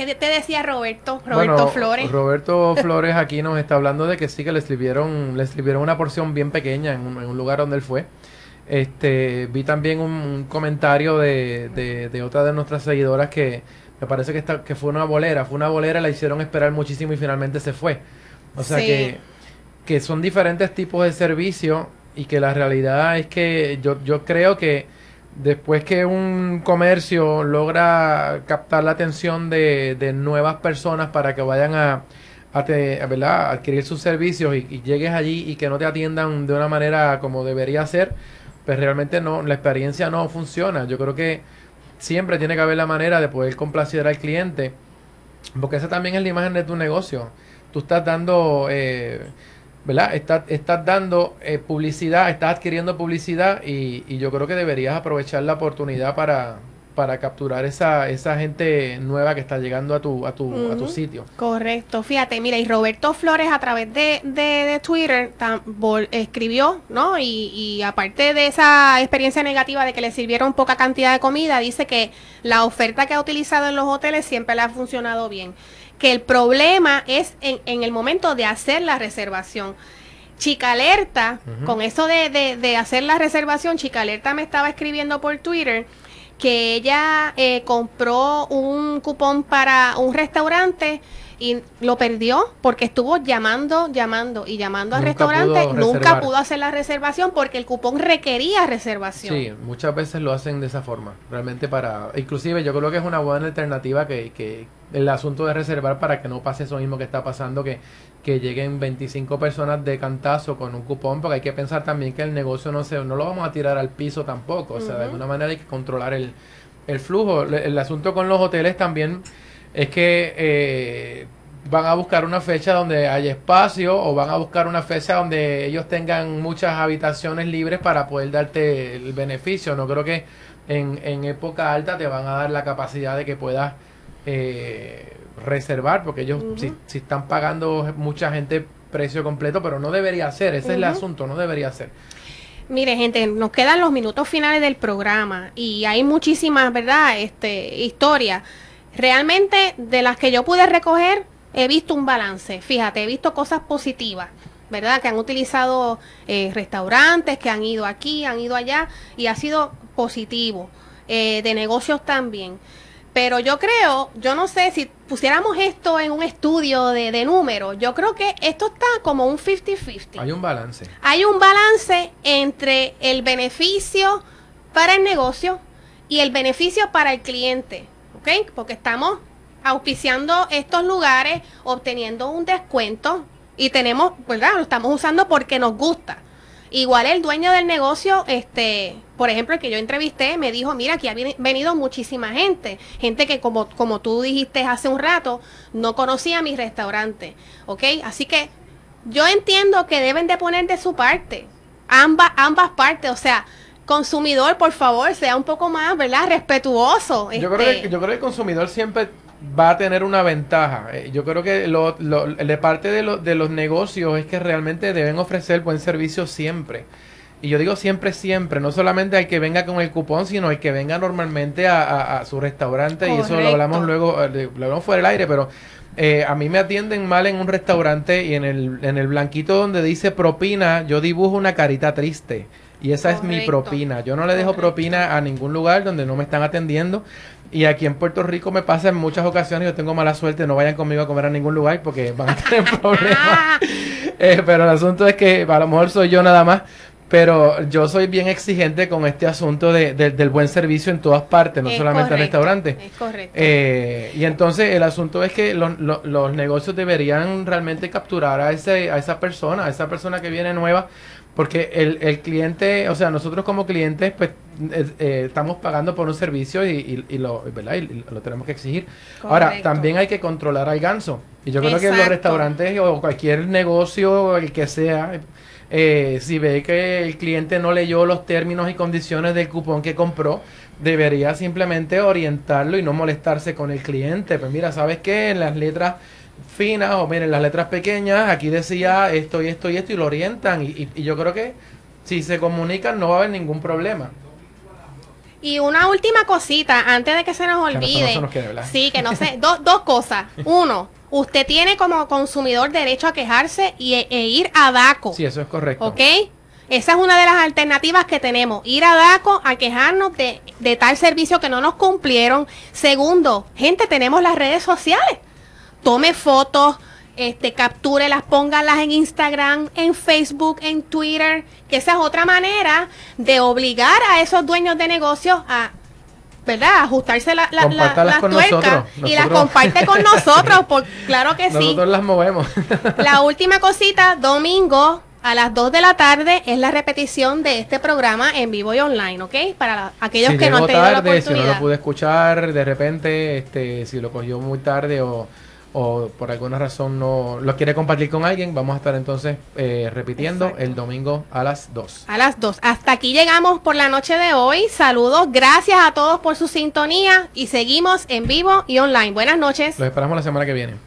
¿Qué te decía Roberto? Roberto Flores. Roberto Flores aquí nos está hablando de que sí que le escribieron, le escribieron una porción bien pequeña en un, lugar donde él fue. Este, vi también un, comentario de, de, otra de nuestras seguidoras que me parece que, está, que fue una bolera, fue una bolera, la hicieron esperar muchísimo y finalmente se fue. O sea que, que son diferentes tipos de servicios y que la realidad es que yo, yo creo que después que un comercio logra captar la atención de, nuevas personas para que vayan a, adquirir sus servicios y, llegues allí y que no te atiendan de una manera como debería ser, pues realmente no, la experiencia no funciona. Yo creo que siempre tiene que haber la manera de poder complacer al cliente, porque esa también es la imagen de tu negocio. Tú estás dando... Eh, ¿verdad? Estás, estás dando eh, publicidad, estás adquiriendo publicidad y, y, yo creo que deberías aprovechar la oportunidad para, para capturar esa, esa gente nueva que está llegando a tu, a tu, a tu sitio. Correcto, fíjate, mira, y Roberto Flores a través de, de, Twitter escribió, ¿no? Y, y aparte de esa experiencia negativa de que le sirvieron poca cantidad de comida, dice que la oferta que ha utilizado en los hoteles siempre le ha funcionado bien que el problema es en, en el momento de hacer la reservación. Chica Alerta, con eso de, de, hacer la reservación, Chica Alerta me estaba escribiendo por Twitter que ella eh, compró un cupón para un restaurante y lo perdió porque estuvo llamando, llamando y llamando al restaurante. nunca pudo hacer la reservación porque el cupón requería reservación. Sí, muchas veces lo hacen de esa forma. Realmente para... Inclusive yo creo que es una buena alternativa que, que el asunto de reservar para que no pase eso mismo que está pasando, que, que lleguen 25 personas de cantazo con un cupón, porque hay que pensar también que el negocio no se, no lo vamos a tirar al piso tampoco. O sea, de alguna manera hay que controlar el, el flujo. el asunto con los hoteles también es que eh, van a buscar una fecha donde haya espacio o van a buscar una fecha donde ellos tengan muchas habitaciones libres para poder darte el beneficio. No creo que en, en época alta te van a dar la capacidad de que puedas eh, reservar, porque ellos si, si, están pagando mucha gente precio completo, pero no debería ser, ese es el asunto, no debería ser. Mire, gente, nos quedan los minutos finales del programa y hay muchísimas, ¿verdad? Este, historias Realmente, de las que yo pude recoger, he visto un balance. Fíjate, he visto cosas positivas, ¿verdad? Que han utilizado eh, restaurantes, que han ido aquí, han ido allá, y ha sido positivo. Eh, de negocios también. Pero yo creo, yo no sé si pusiéramos esto en un estudio de, de números, yo creo que esto está como un 50-50. Hay un balance. Hay un balance entre el beneficio para el negocio y el beneficio para el cliente. Porque estamos auspiciando estos lugares, obteniendo un descuento y tenemos, ¿verdad? Lo estamos usando porque nos gusta. Igual el dueño del negocio, este, por ejemplo, el que yo entrevisté, me dijo, mira, aquí ha venido muchísima gente, gente que como, como tú dijiste hace un rato, no conocía mi restaurante, ¿ok? Así que yo entiendo que deben de poner de su parte, ambas, ambas partes, o sea, consumidor, por favor, sea un poco más, ¿verdad? Respetuoso. Yo, creo que, este. yo creo que el consumidor siempre va a tener una ventaja. Eh, yo creo que lo, lo, de parte de, de los negocios es que realmente deben ofrecer buen servicio siempre. Y yo digo siempre, siempre, no solamente al que venga con el cupón, sino al que venga normalmente a, a- a su restaurante. Y eso lo hablamos luego, eh, lo hablamos fuera del aire, pero eh, a mí me atienden mal en un restaurante y en el, en el blanquito donde dice propina, yo dibujo una carita triste. Y esa es mi propina. Yo no le dejo Correcto. propina a ningún lugar donde no me están atendiendo. Y aquí en Puerto Rico me pasa en muchas ocasiones, yo tengo mala suerte, no vayan conmigo a comer a ningún lugar porque van a tener problemas. Eh, pero el asunto es que a lo mejor soy yo nada más, pero yo soy bien exigente con este asunto de, de- del buen servicio en todas partes, no es solamente en restaurantes. Es correcto. Eh, y entonces el asunto es que los negocios deberían realmente capturar a, ese, a esa persona, a esa persona que viene nueva, porque el, el cliente, o sea, nosotros como clientes, pues eh, eh, estamos pagando por un servicio y, y- y lo, ¿verdad? y- y lo tenemos que exigir. Ahora, también hay que controlar al ganso. Y yo creo que los Exacto. restaurantes o cualquier negocio, el que sea, eh, si ve que el cliente no leyó los términos y condiciones del cupón que compró, debería simplemente orientarlo y no molestarse con el cliente. Pues mira, ¿sabes qué? En las letras finas o miren las letras pequeñas, aquí decía esto y esto y esto y lo orientan. Y, y- y yo creo que si se comunican no va a haber ningún problema. Y una última cosita, antes de que se nos Que no- olvide. sí, que no sé. do- dos cosas. Uno, usted tiene como consumidor derecho a quejarse y, e, e ir a DACO. Sí, eso es correcto. ¿Ok? Esa es una de las alternativas que tenemos. Ir a DACO a quejarnos de, de tal servicio que no nos cumplieron. Segundo, gente, tenemos las redes sociales. Tome fotos, este, captúrelas, póngalas en Instagram, en Facebook, en Twitter. Que esa es otra manera de obligar a esos dueños de negocios a, ¿verdad? Ajustarse la, la, la- las tuercas nosotros. y las comparte con nosotros. Por, claro que sí. Nosotros las movemos. La última cosita, domingo a las 2 de la tarde es la repetición de este programa en vivo y online, ¿ok? Para la- aquellos si que no han tenido la tarde, si no oportunidad. lo pude escuchar de repente, este, si lo cogió muy tarde o, o por alguna razón no lo quiere compartir con alguien, vamos a estar entonces eh, repitiendo Exacto. el domingo a las 2. A las 2. Hasta aquí llegamos por la noche de hoy. Saludos, gracias a todos por su sintonía y seguimos en vivo y online. Buenas noches. Los esperamos la semana que viene.